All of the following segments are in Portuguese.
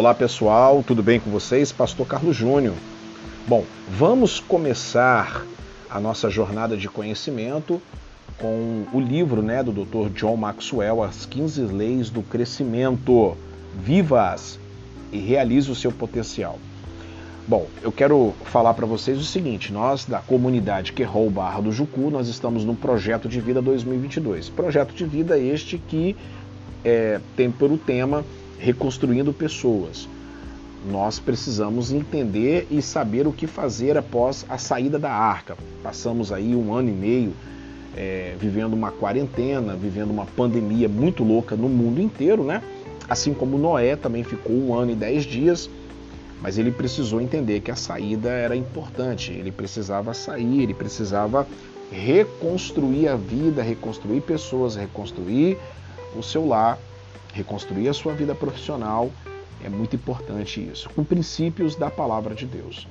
Olá pessoal, tudo bem com vocês? Pastor Carlos Júnior. Bom, vamos começar a nossa jornada de conhecimento com o livro né, do Dr. John Maxwell, As 15 Leis do Crescimento. Vivas e realize o seu potencial. Bom, eu quero falar para vocês o seguinte: nós da comunidade Querol Barra do Jucu, nós estamos no Projeto de Vida 2022. Projeto de vida este que é, tem por tema reconstruindo pessoas. Nós precisamos entender e saber o que fazer após a saída da arca. Passamos aí um ano e meio é, vivendo uma quarentena, vivendo uma pandemia muito louca no mundo inteiro, né? Assim como Noé também ficou um ano e dez dias, mas ele precisou entender que a saída era importante. Ele precisava sair, ele precisava reconstruir a vida, reconstruir pessoas, reconstruir o seu lar reconstruir a sua vida profissional. É muito importante isso, com princípios da palavra de Deus.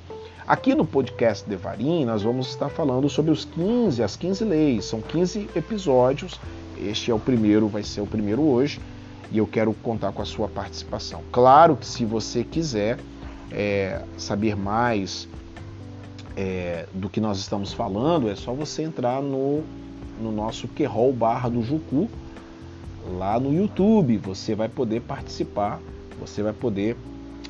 Aqui no podcast Devarim, nós vamos estar falando sobre os 15, as 15 leis. São 15 episódios. Este é o primeiro, vai ser o primeiro hoje. E eu quero contar com a sua participação. Claro que se você quiser é, saber mais é, do que nós estamos falando, é só você entrar no, no nosso Querol barra do Jucu, lá no YouTube. Você vai poder participar, você vai poder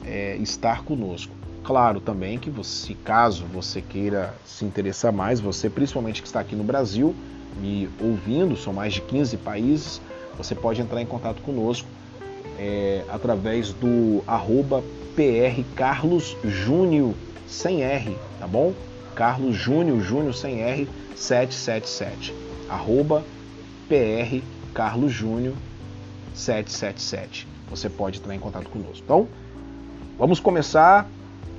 é, estar conosco. Claro também que você, caso você queira se interessar mais, você principalmente que está aqui no Brasil me ouvindo, são mais de 15 países, você pode entrar em contato conosco é, através do arroba PR Carlos Júnior sem R, tá bom? Carlos Júnior, Júnior sem R, 777. Arroba PR Carlos Júnior 777. Você pode entrar em contato conosco. Então, vamos começar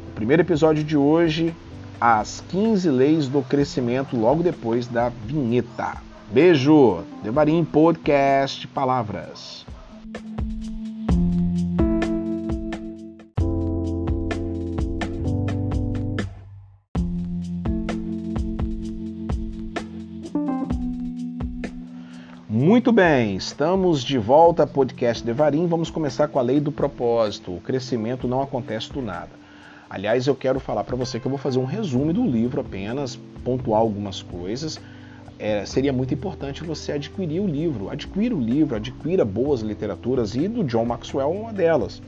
o primeiro episódio de hoje, as 15 leis do crescimento, logo depois da vinheta. Beijo! Devarim Podcast Palavras. Muito bem, estamos de volta ao podcast Devarim. Vamos começar com a lei do propósito. O crescimento não acontece do nada. Aliás, eu quero falar para você que eu vou fazer um resumo do livro apenas, pontuar algumas coisas. É, seria muito importante você adquirir o livro. Adquira o livro, adquira boas literaturas e do John Maxwell uma delas.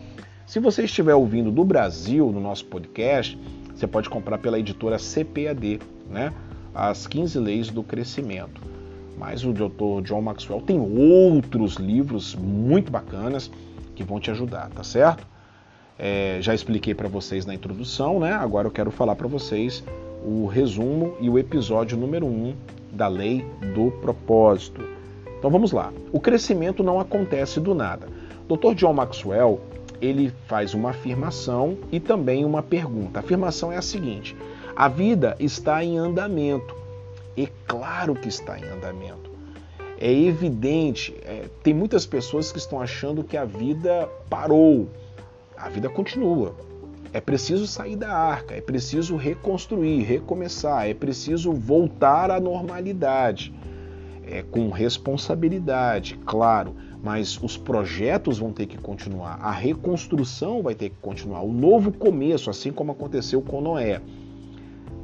Se você estiver ouvindo do Brasil no nosso podcast, você pode comprar pela editora CPAD, né? As 15 Leis do Crescimento. Mas o Dr. John Maxwell tem outros livros muito bacanas que vão te ajudar, tá certo? É, já expliquei para vocês na introdução, né? Agora eu quero falar para vocês o resumo e o episódio número 1 um da lei do propósito. Então vamos lá. O crescimento não acontece do nada. Dr. John Maxwell ele faz uma afirmação e também uma pergunta. A afirmação é a seguinte: a vida está em andamento. E claro que está em andamento. É evidente, é, tem muitas pessoas que estão achando que a vida parou. A vida continua. É preciso sair da arca, é preciso reconstruir, recomeçar, é preciso voltar à normalidade. É, com responsabilidade, claro, mas os projetos vão ter que continuar, a reconstrução vai ter que continuar, o novo começo, assim como aconteceu com Noé.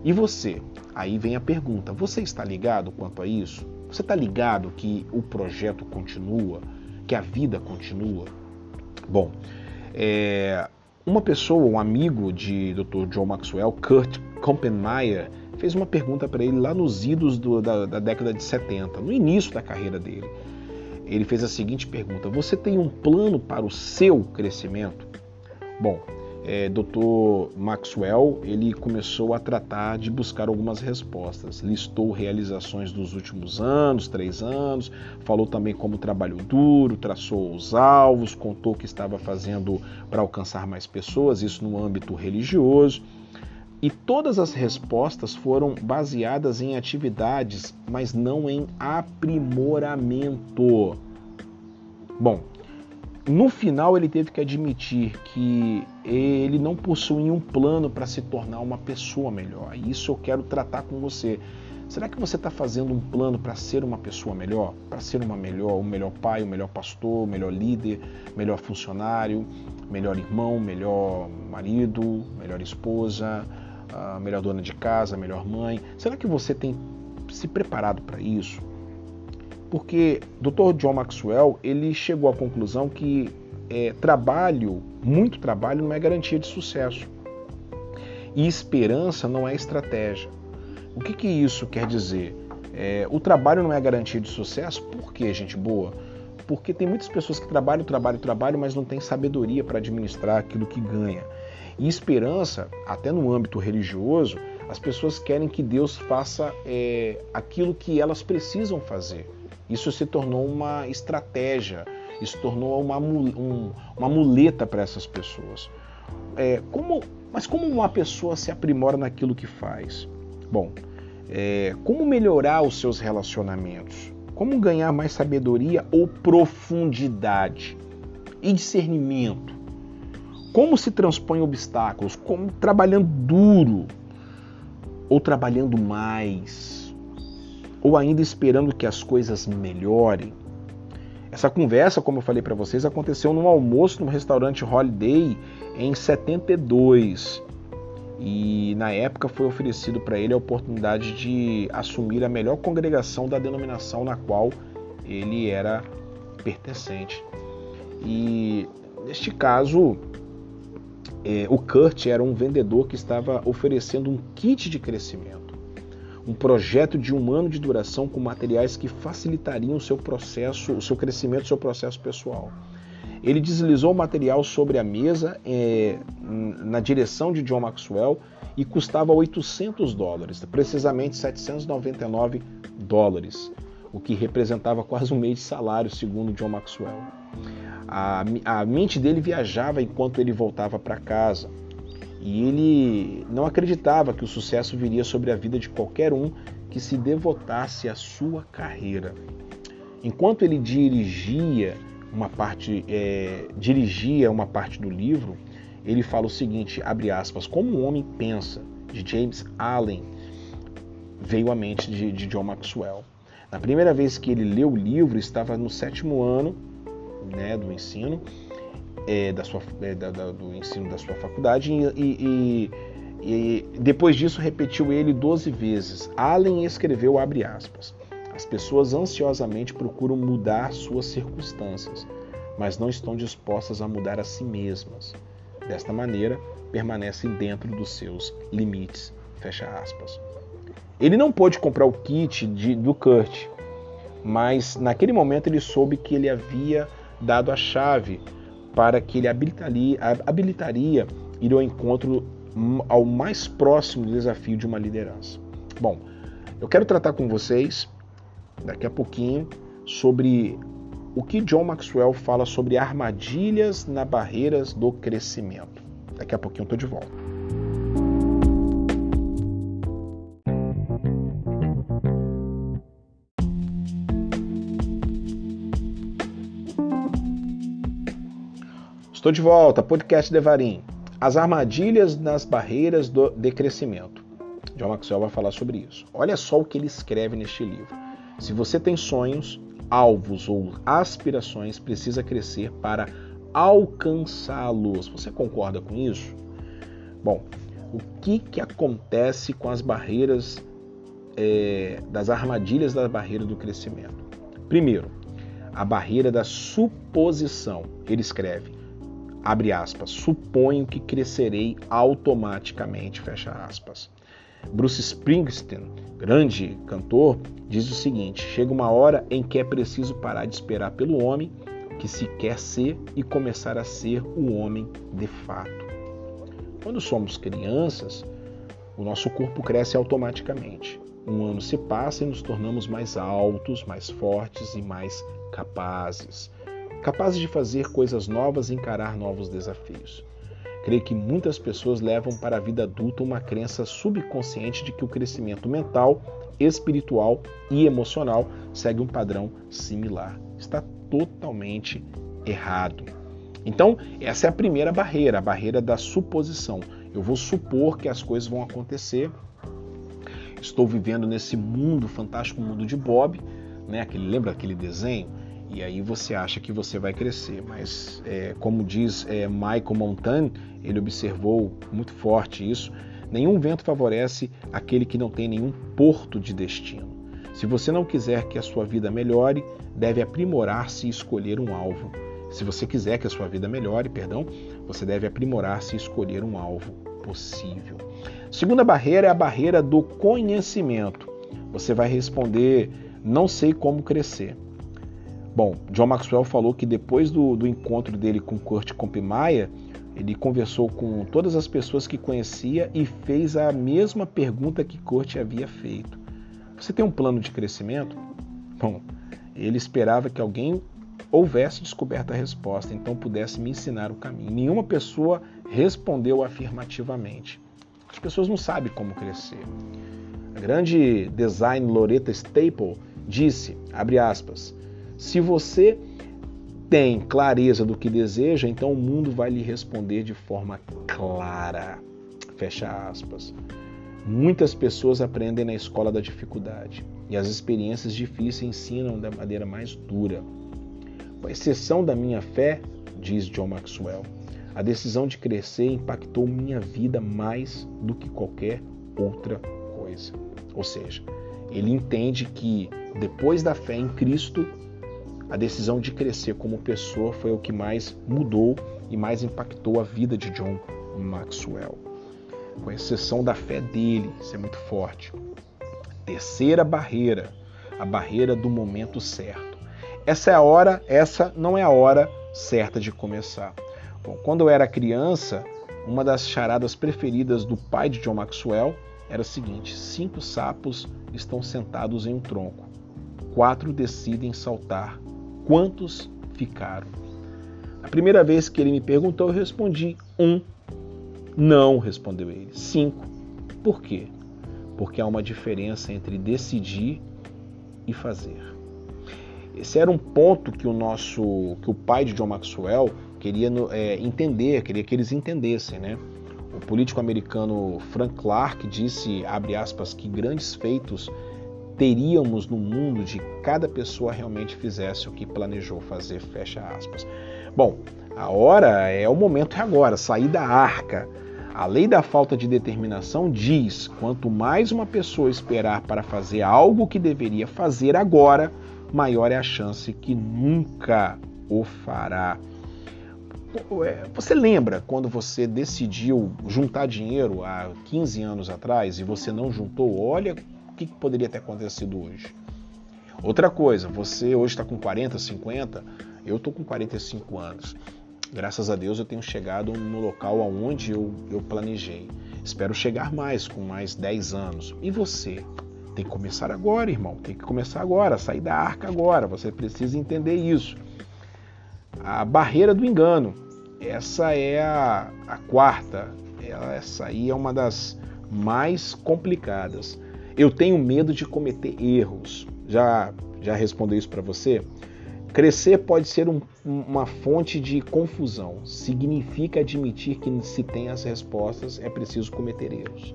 E você? Aí vem a pergunta: você está ligado quanto a isso? Você está ligado que o projeto continua, que a vida continua? Bom, é, uma pessoa, um amigo de Dr. John Maxwell, Kurt Kompenmeier, fez uma pergunta para ele lá nos idos do, da, da década de 70, no início da carreira dele. Ele fez a seguinte pergunta: Você tem um plano para o seu crescimento? Bom, é, Dr. Maxwell ele começou a tratar de buscar algumas respostas. Listou realizações dos últimos anos, três anos, falou também como trabalhou duro, traçou os alvos, contou o que estava fazendo para alcançar mais pessoas, isso no âmbito religioso. E todas as respostas foram baseadas em atividades, mas não em aprimoramento. Bom, no final, ele teve que admitir que ele não possui um plano para se tornar uma pessoa melhor. Isso eu quero tratar com você. Será que você está fazendo um plano para ser uma pessoa melhor? Para ser uma melhor, um melhor pai, um melhor pastor, um melhor líder, melhor funcionário, melhor irmão, melhor marido, melhor esposa, melhor dona de casa, melhor mãe? Será que você tem se preparado para isso? Porque Dr. John Maxwell ele chegou à conclusão que é, trabalho, muito trabalho, não é garantia de sucesso. E esperança não é estratégia. O que, que isso quer dizer? É, o trabalho não é garantia de sucesso? Por que, gente boa? Porque tem muitas pessoas que trabalham, trabalham, trabalham, mas não têm sabedoria para administrar aquilo que ganha. E esperança, até no âmbito religioso, as pessoas querem que Deus faça é, aquilo que elas precisam fazer. Isso se tornou uma estratégia, isso tornou uma, um, uma muleta para essas pessoas. É, como, mas como uma pessoa se aprimora naquilo que faz? Bom, é, como melhorar os seus relacionamentos? Como ganhar mais sabedoria ou profundidade e discernimento? Como se transpõe obstáculos? Como trabalhando duro ou trabalhando mais? Ou ainda esperando que as coisas melhorem? Essa conversa, como eu falei para vocês, aconteceu num almoço no restaurante Holiday em 72. E na época foi oferecido para ele a oportunidade de assumir a melhor congregação da denominação na qual ele era pertencente. E neste caso, é, o Kurt era um vendedor que estava oferecendo um kit de crescimento um projeto de um ano de duração com materiais que facilitariam o seu processo, o seu crescimento, o seu processo pessoal. Ele deslizou o material sobre a mesa é, na direção de John Maxwell e custava 800 dólares, precisamente 799 dólares, o que representava quase um mês de salário, segundo John Maxwell. A, a mente dele viajava enquanto ele voltava para casa. E ele não acreditava que o sucesso viria sobre a vida de qualquer um que se devotasse à sua carreira. Enquanto ele dirigia uma parte, é, dirigia uma parte do livro, ele fala o seguinte, abre aspas, como um homem pensa, de James Allen, veio à mente de, de John Maxwell. Na primeira vez que ele leu o livro, estava no sétimo ano né, do ensino, é, da sua, é, da, da, do ensino da sua faculdade e, e, e, depois disso repetiu ele 12 vezes. Allen escreveu, abre aspas, as pessoas ansiosamente procuram mudar suas circunstâncias, mas não estão dispostas a mudar a si mesmas. Desta maneira, permanecem dentro dos seus limites. Fecha aspas. Ele não pôde comprar o kit de, do Kurt, mas naquele momento ele soube que ele havia dado a chave para que ele habilitaria, habilitaria ir ao encontro ao mais próximo desafio de uma liderança. Bom, eu quero tratar com vocês daqui a pouquinho sobre o que John Maxwell fala sobre armadilhas na barreiras do crescimento. Daqui a pouquinho eu estou de volta. Estou de volta, podcast Devarim. As armadilhas nas barreiras do, de crescimento. John Maxwell vai falar sobre isso. Olha só o que ele escreve neste livro. Se você tem sonhos, alvos ou aspirações, precisa crescer para alcançá-los. Você concorda com isso? Bom, o que, que acontece com as barreiras, é, das armadilhas da barreira do crescimento? Primeiro, a barreira da suposição. Ele escreve: abre aspas, suponho que crescerei automaticamente, fecha aspas. Bruce Springsteen, grande cantor, diz o seguinte: chega uma hora em que é preciso parar de esperar pelo homem que se quer ser e começar a ser o homem de fato. Quando somos crianças, o nosso corpo cresce automaticamente. Um ano se passa e nos tornamos mais altos, mais fortes e mais capazes capazes de fazer coisas novas e encarar novos desafios. Creio que muitas pessoas levam para a vida adulta uma crença subconsciente de que o crescimento mental, espiritual e emocional segue um padrão similar. Está totalmente errado. Então, essa é a primeira barreira, a barreira da suposição. Eu vou supor que as coisas vão acontecer estou vivendo nesse mundo fantástico mundo de Bob, né? Aquele, lembra aquele desenho? E aí você acha que você vai crescer, mas é, como diz é, Michael Montaigne, ele observou muito forte isso. Nenhum vento favorece aquele que não tem nenhum porto de destino. Se você não quiser que a sua vida melhore, deve aprimorar-se e escolher um alvo. Se você quiser que a sua vida melhore, perdão, você deve aprimorar-se e escolher um alvo possível. Segunda barreira é a barreira do conhecimento. Você vai responder: não sei como crescer. Bom, John Maxwell falou que depois do, do encontro dele com Kurt Compmayer, ele conversou com todas as pessoas que conhecia e fez a mesma pergunta que Kurt havia feito. Você tem um plano de crescimento? Bom, ele esperava que alguém houvesse descoberto a resposta, então pudesse me ensinar o caminho. Nenhuma pessoa respondeu afirmativamente. As pessoas não sabem como crescer. A grande design Loretta Staple disse, abre aspas, se você tem clareza do que deseja, então o mundo vai lhe responder de forma clara. Fecha aspas. Muitas pessoas aprendem na escola da dificuldade e as experiências difíceis ensinam da maneira mais dura. Com exceção da minha fé, diz John Maxwell, a decisão de crescer impactou minha vida mais do que qualquer outra coisa. Ou seja, ele entende que depois da fé em Cristo, a decisão de crescer como pessoa foi o que mais mudou e mais impactou a vida de John Maxwell. Com exceção da fé dele, isso é muito forte. Terceira barreira, a barreira do momento certo. Essa é a hora, essa não é a hora certa de começar. Bom, quando eu era criança, uma das charadas preferidas do pai de John Maxwell era a seguinte: cinco sapos estão sentados em um tronco, quatro decidem saltar Quantos ficaram? A primeira vez que ele me perguntou, eu respondi um. Não, respondeu ele. Cinco. Por quê? Porque há uma diferença entre decidir e fazer. Esse era um ponto que o nosso, que o pai de John Maxwell queria é, entender, queria que eles entendessem, né? O político americano Frank Clark disse, abre aspas, que grandes feitos teríamos no mundo de cada pessoa realmente fizesse o que planejou fazer, fecha aspas. Bom, a hora é o momento é agora, sair da arca. A lei da falta de determinação diz: quanto mais uma pessoa esperar para fazer algo que deveria fazer agora, maior é a chance que nunca o fará. É, você lembra quando você decidiu juntar dinheiro há 15 anos atrás e você não juntou? Olha que poderia ter acontecido hoje? Outra coisa, você hoje está com 40, 50, eu estou com 45 anos. Graças a Deus eu tenho chegado no local aonde eu, eu planejei. Espero chegar mais, com mais 10 anos. E você? Tem que começar agora, irmão. Tem que começar agora, sair da arca agora. Você precisa entender isso. A barreira do engano. Essa é a, a quarta. Essa aí é uma das mais complicadas. Eu tenho medo de cometer erros. Já, já respondeu isso para você? Crescer pode ser um, uma fonte de confusão. Significa admitir que se tem as respostas, é preciso cometer erros.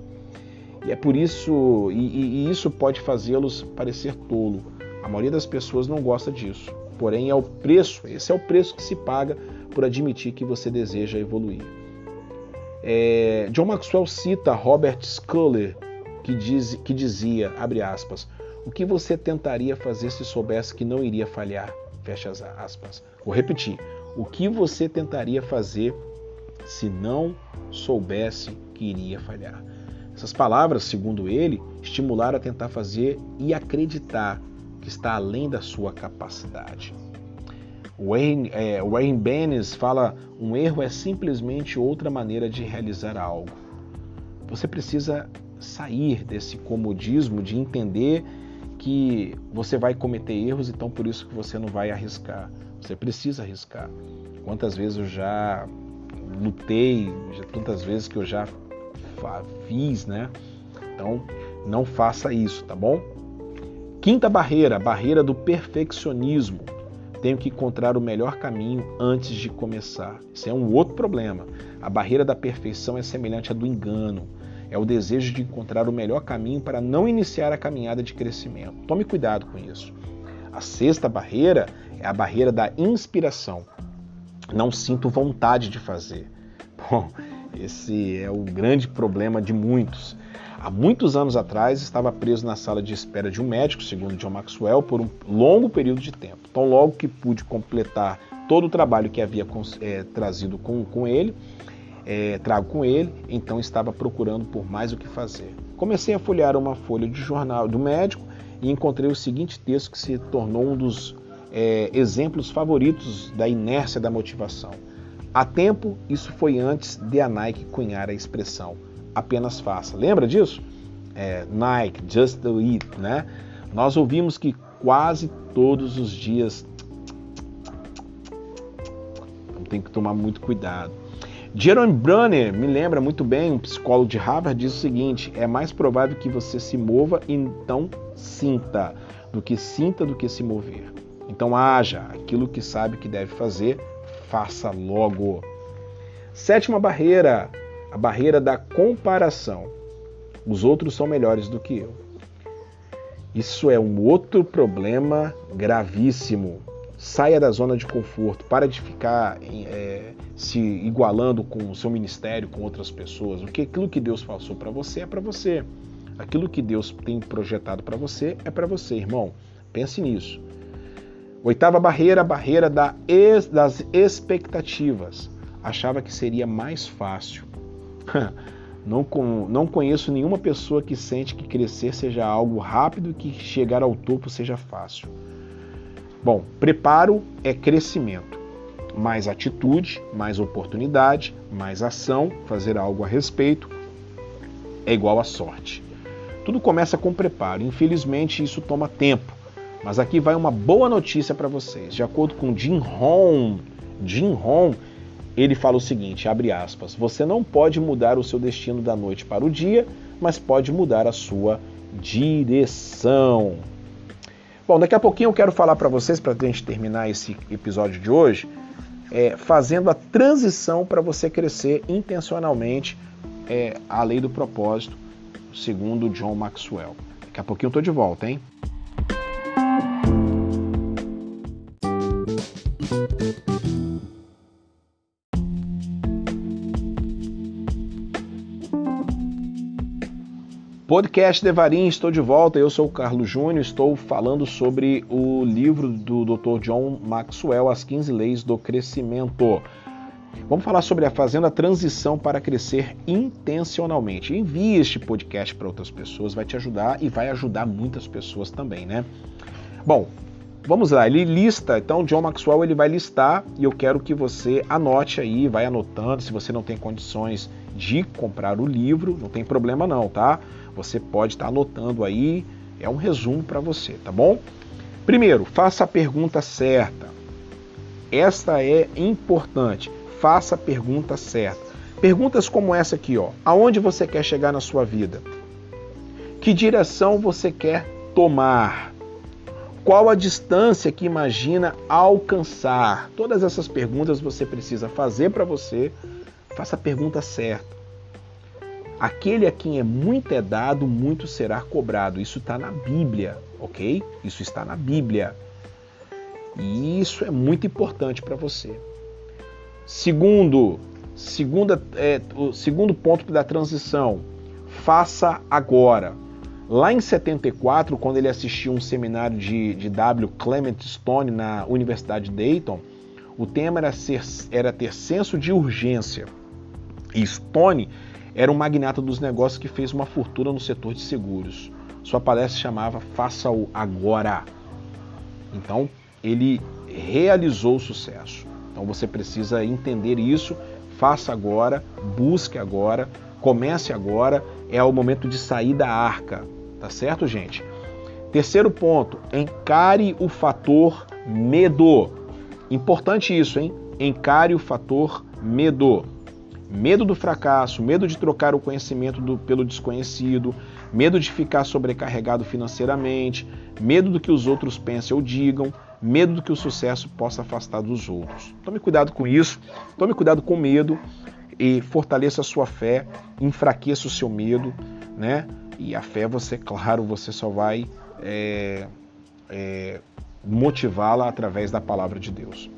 E é por isso, e, e isso pode fazê-los parecer tolo. A maioria das pessoas não gosta disso. Porém, é o preço, esse é o preço que se paga por admitir que você deseja evoluir. É, John Maxwell cita Robert Sculler que, diz, que dizia, abre aspas, o que você tentaria fazer se soubesse que não iria falhar? Fecha as aspas. Vou repetir. O que você tentaria fazer se não soubesse que iria falhar? Essas palavras, segundo ele, estimularam a tentar fazer e acreditar que está além da sua capacidade. Wayne, é, Wayne Bennis fala: um erro é simplesmente outra maneira de realizar algo. Você precisa sair desse comodismo de entender que você vai cometer erros, então por isso que você não vai arriscar. Você precisa arriscar. Quantas vezes eu já lutei, já, tantas vezes que eu já fiz, né? Então, não faça isso, tá bom? Quinta barreira, barreira do perfeccionismo. Tenho que encontrar o melhor caminho antes de começar. Isso é um outro problema. A barreira da perfeição é semelhante à do engano é o desejo de encontrar o melhor caminho para não iniciar a caminhada de crescimento. Tome cuidado com isso. A sexta barreira é a barreira da inspiração. Não sinto vontade de fazer. Bom, esse é o grande problema de muitos. Há muitos anos atrás, estava preso na sala de espera de um médico, segundo John Maxwell, por um longo período de tempo. Então, logo que pude completar todo o trabalho que havia é, trazido com, com ele, é, trago com ele, então estava procurando por mais o que fazer. Comecei a folhear uma folha de jornal do médico e encontrei o seguinte texto que se tornou um dos é, exemplos favoritos da inércia da motivação. Há tempo, isso foi antes de a Nike cunhar a expressão apenas faça. Lembra disso? É, Nike, just do it, né? Nós ouvimos que quase todos os dias. Então tem que tomar muito cuidado. Jerome Brunner me lembra muito bem, um psicólogo de Harvard, diz o seguinte: é mais provável que você se mova e então sinta, do que sinta do que se mover. Então haja aquilo que sabe que deve fazer, faça logo. Sétima barreira: a barreira da comparação. Os outros são melhores do que eu. Isso é um outro problema gravíssimo. Saia da zona de conforto, para de ficar é, se igualando com o seu ministério, com outras pessoas. O que aquilo que Deus passou para você é para você. Aquilo que Deus tem projetado para você é para você, irmão. Pense nisso. Oitava barreira, a barreira da ex, das expectativas. Achava que seria mais fácil. Não, não conheço nenhuma pessoa que sente que crescer seja algo rápido e que chegar ao topo seja fácil. Bom, preparo é crescimento. Mais atitude, mais oportunidade, mais ação, fazer algo a respeito é igual a sorte. Tudo começa com preparo. Infelizmente, isso toma tempo. Mas aqui vai uma boa notícia para vocês. De acordo com Jim Rohn, Jim Rohn ele fala o seguinte, abre aspas, você não pode mudar o seu destino da noite para o dia, mas pode mudar a sua direção. Bom, daqui a pouquinho eu quero falar para vocês, para a gente terminar esse episódio de hoje, é, fazendo a transição para você crescer intencionalmente é, a lei do propósito, segundo John Maxwell. Daqui a pouquinho eu estou de volta, hein? Podcast Devarim, estou de volta. Eu sou o Carlos Júnior, estou falando sobre o livro do Dr. John Maxwell, As 15 Leis do Crescimento. Vamos falar sobre a fazendo a transição para crescer intencionalmente. Envie este podcast para outras pessoas, vai te ajudar e vai ajudar muitas pessoas também, né? Bom, vamos lá. Ele lista, então John Maxwell ele vai listar e eu quero que você anote aí, vai anotando. Se você não tem condições de comprar o livro, não tem problema não, tá? Você pode estar anotando aí, é um resumo para você, tá bom? Primeiro, faça a pergunta certa. Esta é importante. Faça a pergunta certa. Perguntas como essa aqui, ó. Aonde você quer chegar na sua vida? Que direção você quer tomar? Qual a distância que imagina alcançar? Todas essas perguntas você precisa fazer para você. Faça a pergunta certa. Aquele a quem é muito é dado, muito será cobrado. Isso está na Bíblia, ok? Isso está na Bíblia. E isso é muito importante para você. Segundo, segunda, é, o segundo ponto da transição, faça agora. Lá em 74, quando ele assistiu um seminário de, de W. Clement Stone na Universidade de Dayton, o tema era, ser, era ter senso de urgência. E Stone era um magnata dos negócios que fez uma fortuna no setor de seguros. Sua palestra chamava Faça-o Agora. Então, ele realizou o sucesso. Então, você precisa entender isso. Faça agora, busque agora, comece agora. É o momento de sair da arca. Tá certo, gente? Terceiro ponto, encare o fator medo. Importante isso, hein? Encare o fator medo medo do fracasso, medo de trocar o conhecimento do, pelo desconhecido, medo de ficar sobrecarregado financeiramente, medo do que os outros pensem ou digam, medo do que o sucesso possa afastar dos outros. Tome cuidado com isso, tome cuidado com medo. e fortaleça a sua fé, enfraqueça o seu medo, né? E a fé, você, claro, você só vai é, é, motivá-la através da palavra de Deus.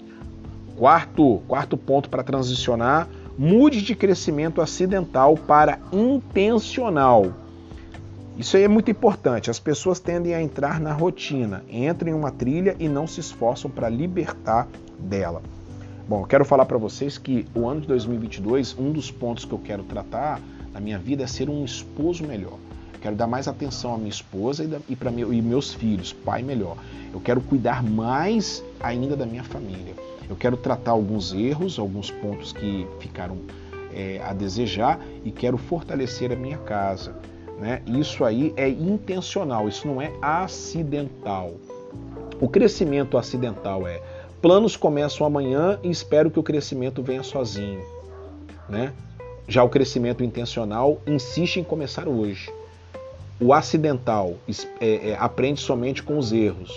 Quarto, quarto ponto para transicionar, mude de crescimento acidental para intencional. Isso aí é muito importante. As pessoas tendem a entrar na rotina, entram em uma trilha e não se esforçam para libertar dela. Bom, eu quero falar para vocês que o ano de 2022, um dos pontos que eu quero tratar na minha vida é ser um esposo melhor. Quero dar mais atenção à minha esposa e, para meu, e meus filhos, pai melhor. Eu quero cuidar mais ainda da minha família. Eu quero tratar alguns erros, alguns pontos que ficaram é, a desejar e quero fortalecer a minha casa. Né? Isso aí é intencional, isso não é acidental. O crescimento acidental é planos começam amanhã e espero que o crescimento venha sozinho. Né? Já o crescimento intencional insiste em começar hoje. O acidental é, é, aprende somente com os erros.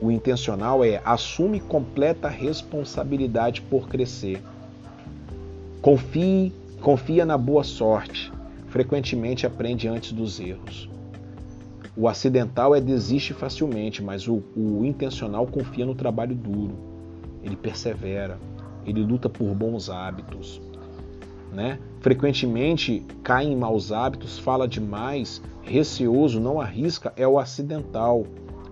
O intencional é assume completa responsabilidade por crescer. Confie, confia na boa sorte. Frequentemente aprende antes dos erros. O acidental é desiste facilmente, mas o, o intencional confia no trabalho duro. Ele persevera, ele luta por bons hábitos. Né? Frequentemente cai em maus hábitos, fala demais, receoso, não arrisca, é o acidental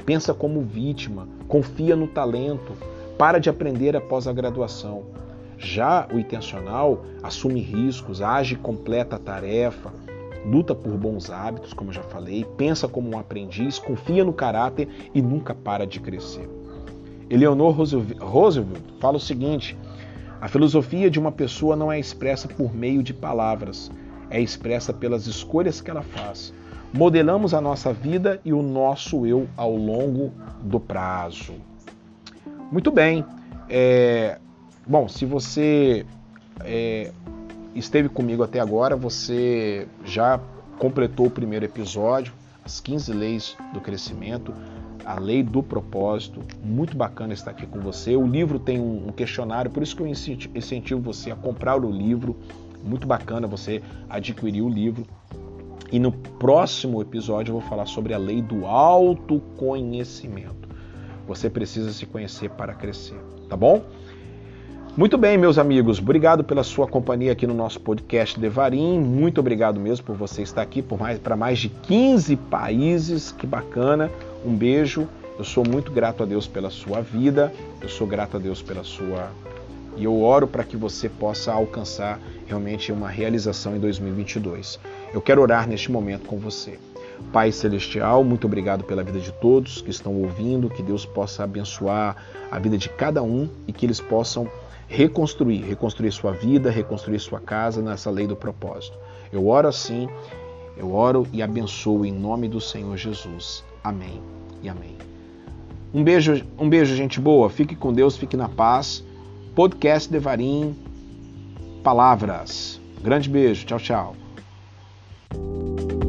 pensa como vítima, confia no talento, para de aprender após a graduação. Já o intencional assume riscos, age completa a tarefa, luta por bons hábitos, como já falei, pensa como um aprendiz, confia no caráter e nunca para de crescer. Eleanor Roosevelt fala o seguinte: a filosofia de uma pessoa não é expressa por meio de palavras, é expressa pelas escolhas que ela faz modelamos a nossa vida e o nosso eu ao longo do prazo. Muito bem. É, bom, se você é, esteve comigo até agora, você já completou o primeiro episódio, as 15 leis do crescimento, a lei do propósito. Muito bacana estar aqui com você. O livro tem um questionário, por isso que eu incentivo você a comprar o livro. Muito bacana você adquirir o livro. E no próximo episódio eu vou falar sobre a lei do autoconhecimento. Você precisa se conhecer para crescer, tá bom? Muito bem, meus amigos, obrigado pela sua companhia aqui no nosso podcast Devarim. Muito obrigado mesmo por você estar aqui para mais, mais de 15 países. Que bacana. Um beijo. Eu sou muito grato a Deus pela sua vida. Eu sou grato a Deus pela sua e eu oro para que você possa alcançar realmente uma realização em 2022. Eu quero orar neste momento com você. Pai Celestial, muito obrigado pela vida de todos que estão ouvindo, que Deus possa abençoar a vida de cada um e que eles possam reconstruir, reconstruir sua vida, reconstruir sua casa nessa lei do propósito. Eu oro assim, eu oro e abençoo em nome do Senhor Jesus. Amém e amém. Um beijo, um beijo, gente boa. Fique com Deus, fique na paz. Podcast Devarim Palavras. Grande beijo. Tchau, tchau. Música